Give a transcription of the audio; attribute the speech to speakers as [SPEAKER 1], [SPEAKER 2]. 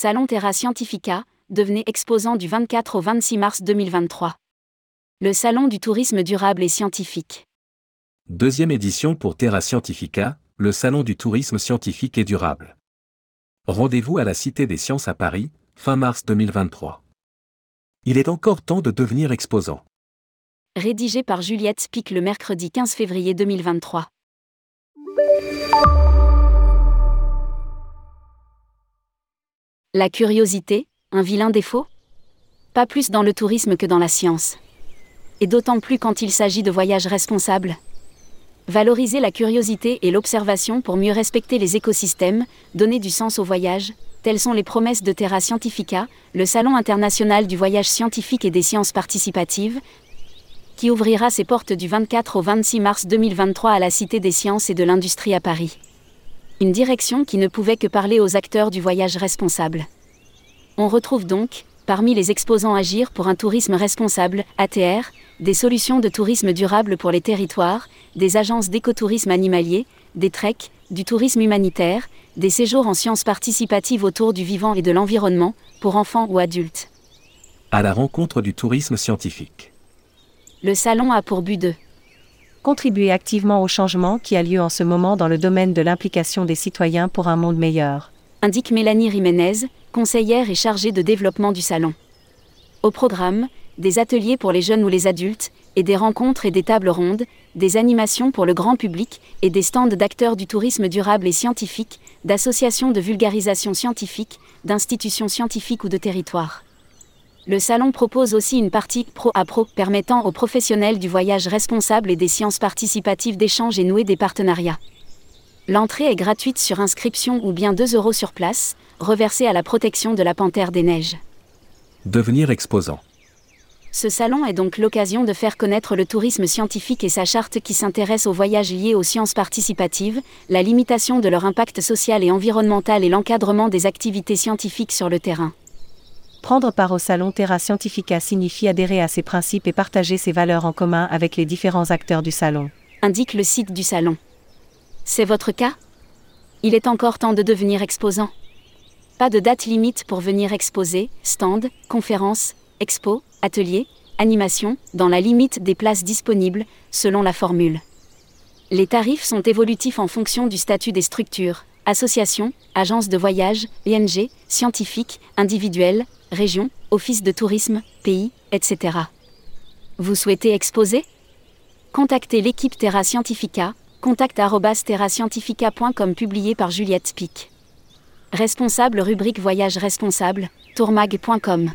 [SPEAKER 1] Salon Terra Scientifica, devenez exposant du 24 au 26 mars 2023. Le Salon du tourisme durable et scientifique.
[SPEAKER 2] Deuxième édition pour Terra Scientifica, le Salon du tourisme scientifique et durable. Rendez-vous à la Cité des Sciences à Paris, fin mars 2023. Il est encore temps de devenir exposant.
[SPEAKER 1] Rédigé par Juliette Spic le mercredi 15 février 2023. La curiosité, un vilain défaut? Pas plus dans le tourisme que dans la science. Et d'autant plus quand il s'agit de voyages responsables. Valoriser la curiosité et l'observation pour mieux respecter les écosystèmes, donner du sens au voyage, telles sont les promesses de Terra Scientifica, le Salon international du voyage scientifique et des sciences participatives, qui ouvrira ses portes du 24 au 26 mars 2023 à la Cité des sciences et de l'industrie à Paris. Une direction qui ne pouvait que parler aux acteurs du voyage responsable. On retrouve donc, parmi les exposants Agir pour un tourisme responsable, ATR, des solutions de tourisme durable pour les territoires, des agences d'écotourisme animalier, des treks, du tourisme humanitaire, des séjours en sciences participatives autour du vivant et de l'environnement, pour enfants ou adultes.
[SPEAKER 2] À la rencontre du tourisme scientifique.
[SPEAKER 1] Le salon a pour but de
[SPEAKER 3] contribuer activement au changement qui a lieu en ce moment dans le domaine de l'implication des citoyens pour un monde meilleur.
[SPEAKER 1] Indique Mélanie Jiménez, conseillère et chargée de développement du salon. Au programme, des ateliers pour les jeunes ou les adultes, et des rencontres et des tables rondes, des animations pour le grand public, et des stands d'acteurs du tourisme durable et scientifique, d'associations de vulgarisation scientifique, d'institutions scientifiques ou de territoires. Le salon propose aussi une partie pro à pro permettant aux professionnels du voyage responsable et des sciences participatives d'échange et nouer des partenariats. L'entrée est gratuite sur inscription ou bien 2 euros sur place, reversée à la protection de la panthère des neiges.
[SPEAKER 2] Devenir exposant.
[SPEAKER 1] Ce salon est donc l'occasion de faire connaître le tourisme scientifique et sa charte qui s'intéresse aux voyages liés aux sciences participatives, la limitation de leur impact social et environnemental et l'encadrement des activités scientifiques sur le terrain.
[SPEAKER 3] Prendre part au salon Terra Scientifica signifie adhérer à ses principes et partager ses valeurs en commun avec les différents acteurs du salon.
[SPEAKER 1] Indique le site du salon. C'est votre cas? Il est encore temps de devenir exposant. Pas de date limite pour venir exposer, stand, conférence, expo, atelier, animation, dans la limite des places disponibles, selon la formule. Les tarifs sont évolutifs en fonction du statut des structures, associations, agences de voyage, ING, scientifiques, individuelles, région, office de tourisme, pays, etc. Vous souhaitez exposer? Contactez l'équipe Terra Scientifica, contact.terrascientifica.com publié par Juliette Pic. Responsable rubrique Voyage responsable, tourmag.com.